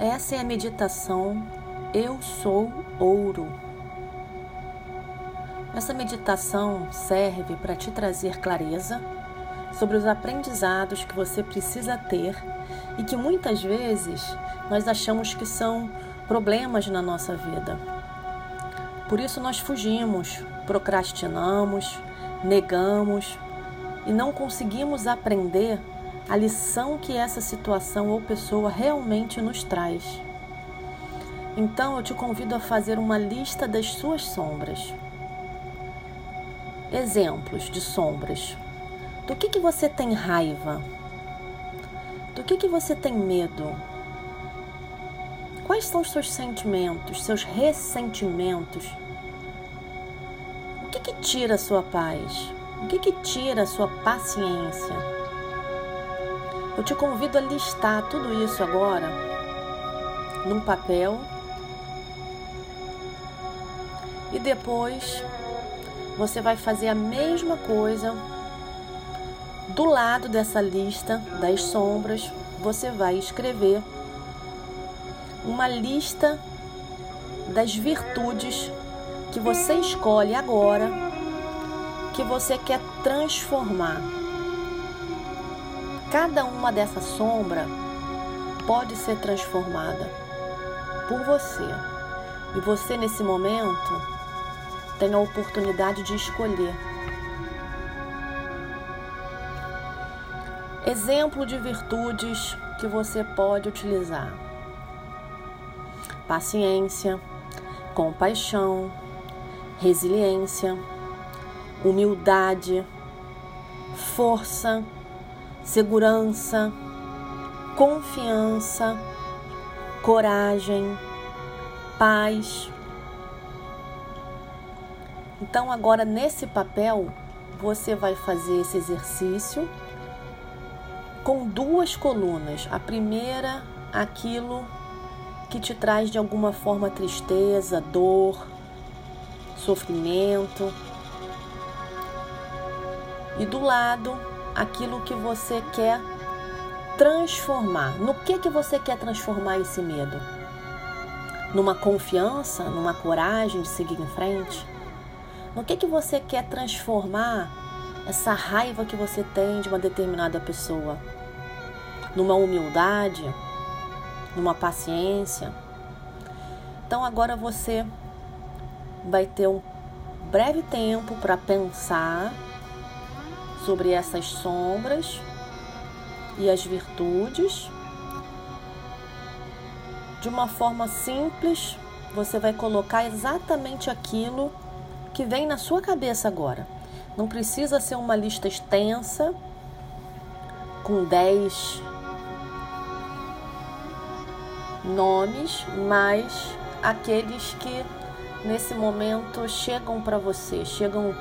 Essa é a meditação Eu Sou Ouro. Essa meditação serve para te trazer clareza sobre os aprendizados que você precisa ter e que muitas vezes nós achamos que são problemas na nossa vida. Por isso nós fugimos, procrastinamos, negamos e não conseguimos aprender a lição que essa situação ou pessoa realmente nos traz. Então eu te convido a fazer uma lista das suas sombras. Exemplos de sombras. Do que, que você tem raiva? Do que, que você tem medo? Quais são os seus sentimentos, seus ressentimentos? O que, que tira a sua paz? O que, que tira a sua paciência? Eu te convido a listar tudo isso agora num papel e depois você vai fazer a mesma coisa do lado dessa lista das sombras, você vai escrever uma lista das virtudes que você escolhe agora que você quer transformar. Cada uma dessa sombra pode ser transformada por você. E você nesse momento tem a oportunidade de escolher Exemplo de virtudes que você pode utilizar: paciência, compaixão, resiliência, humildade, força, segurança, confiança, coragem, paz. Então, agora nesse papel, você vai fazer esse exercício com duas colunas. A primeira, aquilo que te traz de alguma forma tristeza, dor, sofrimento. E do lado, aquilo que você quer transformar. No que que você quer transformar esse medo? Numa confiança, numa coragem de seguir em frente? No que que você quer transformar essa raiva que você tem de uma determinada pessoa, numa humildade, numa paciência. Então agora você vai ter um breve tempo para pensar sobre essas sombras e as virtudes. De uma forma simples, você vai colocar exatamente aquilo que vem na sua cabeça agora. Não precisa ser uma lista extensa com 10 nomes, mas aqueles que nesse momento chegam para você, chegam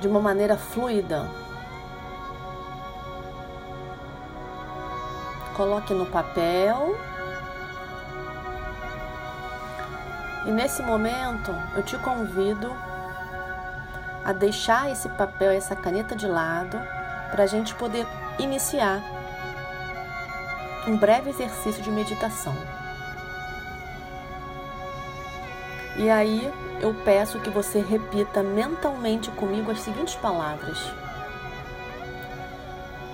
de uma maneira fluida. Coloque no papel. E nesse momento eu te convido a deixar esse papel, essa caneta de lado, para a gente poder iniciar um breve exercício de meditação. E aí eu peço que você repita mentalmente comigo as seguintes palavras: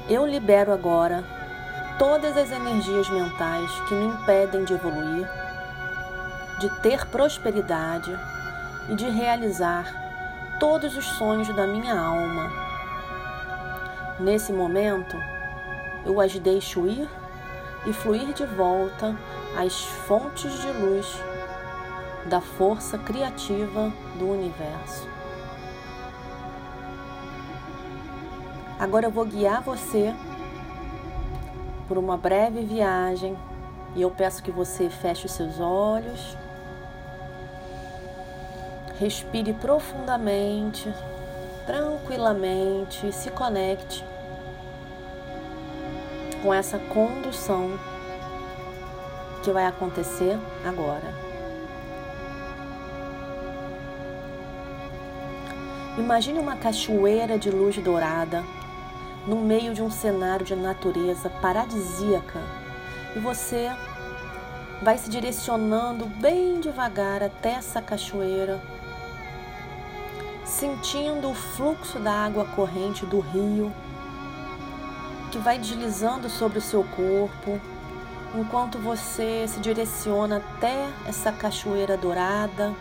Eu libero agora todas as energias mentais que me impedem de evoluir, de ter prosperidade e de realizar todos os sonhos da minha alma. Nesse momento, eu as deixo ir e fluir de volta às fontes de luz da força criativa do universo. Agora eu vou guiar você por uma breve viagem e eu peço que você feche os seus olhos Respire profundamente, tranquilamente e se conecte com essa condução que vai acontecer agora. Imagine uma cachoeira de luz dourada no meio de um cenário de natureza paradisíaca E você vai se direcionando bem devagar até essa cachoeira, sentindo o fluxo da água corrente do rio que vai deslizando sobre o seu corpo, enquanto você se direciona até essa cachoeira dourada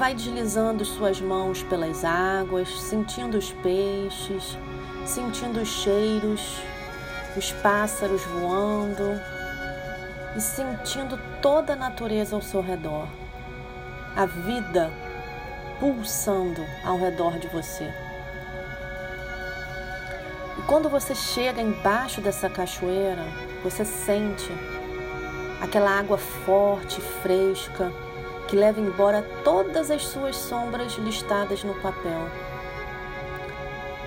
vai deslizando suas mãos pelas águas, sentindo os peixes, sentindo os cheiros, os pássaros voando e sentindo toda a natureza ao seu redor, a vida pulsando ao redor de você. E quando você chega embaixo dessa cachoeira, você sente aquela água forte, fresca, que leva embora todas as suas sombras listadas no papel.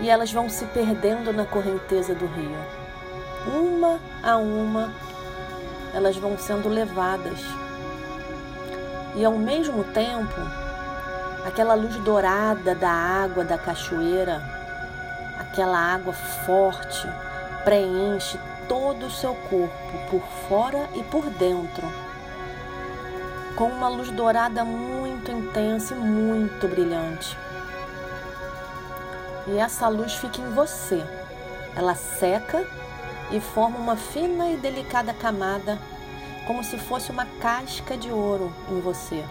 E elas vão se perdendo na correnteza do rio. Uma a uma, elas vão sendo levadas. E ao mesmo tempo, aquela luz dourada da água da cachoeira, aquela água forte, preenche todo o seu corpo, por fora e por dentro com uma luz dourada muito intensa e muito brilhante. E essa luz fica em você. Ela seca e forma uma fina e delicada camada, como se fosse uma casca de ouro em você.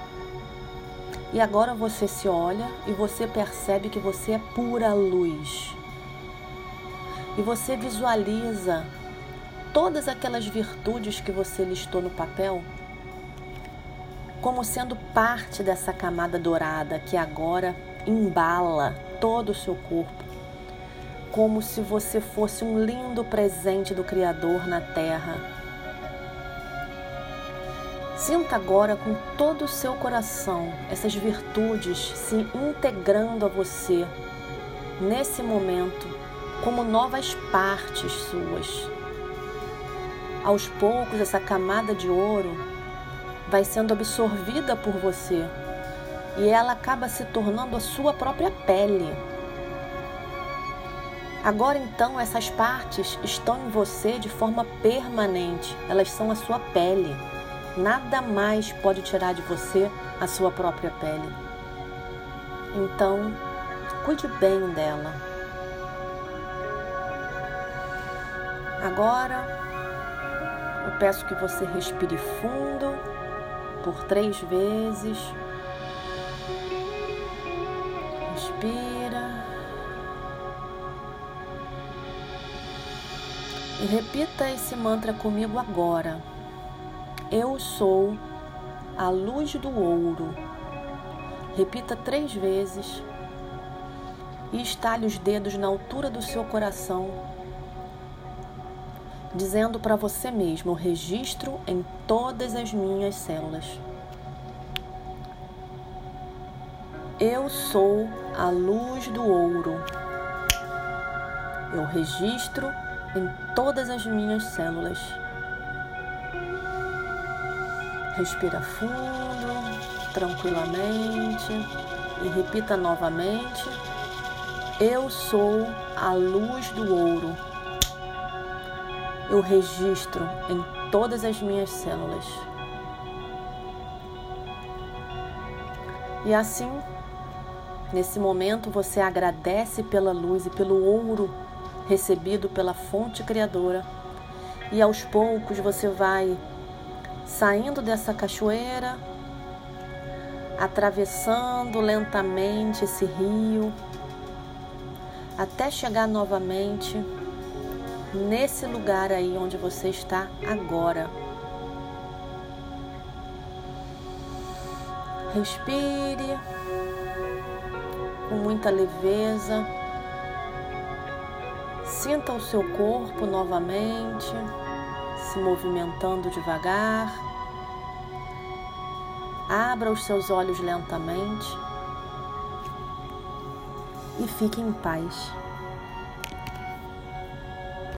E agora você se olha e você percebe que você é pura luz. E você visualiza todas aquelas virtudes que você listou no papel como sendo parte dessa camada dourada que agora embala todo o seu corpo, como se você fosse um lindo presente do Criador na terra. Sinta agora com todo o seu coração essas virtudes se integrando a você nesse momento como novas partes suas. Aos poucos, essa camada de ouro vai sendo absorvida por você e ela acaba se tornando a sua própria pele. Agora então essas partes estão em você de forma permanente, elas são a sua pele. Nada mais pode tirar de você a sua própria pele. Então, cuide bem dela. Agora, eu peço que você respire fundo por três vezes. Respira. E repita esse mantra comigo agora. Eu sou a luz do ouro. Repita três vezes e estale os dedos na altura do seu coração dizendo para você mesmo: registro em todas as minhas células. Eu sou a luz do ouro. Eu registro em todas as minhas células. Respira fundo, tranquilamente e repita novamente: Eu sou a luz do ouro eu registro em todas as minhas células. E assim, nesse momento, você agradece pela luz e pelo ouro recebido pela fonte criadora. E aos poucos você vai saindo dessa cachoeira, atravessando lentamente esse rio, até chegar novamente nesse lugar aí onde você está agora. Respire com muita leveza. Sinta o seu corpo novamente se movimentando devagar. Abra os seus olhos lentamente e fique em paz.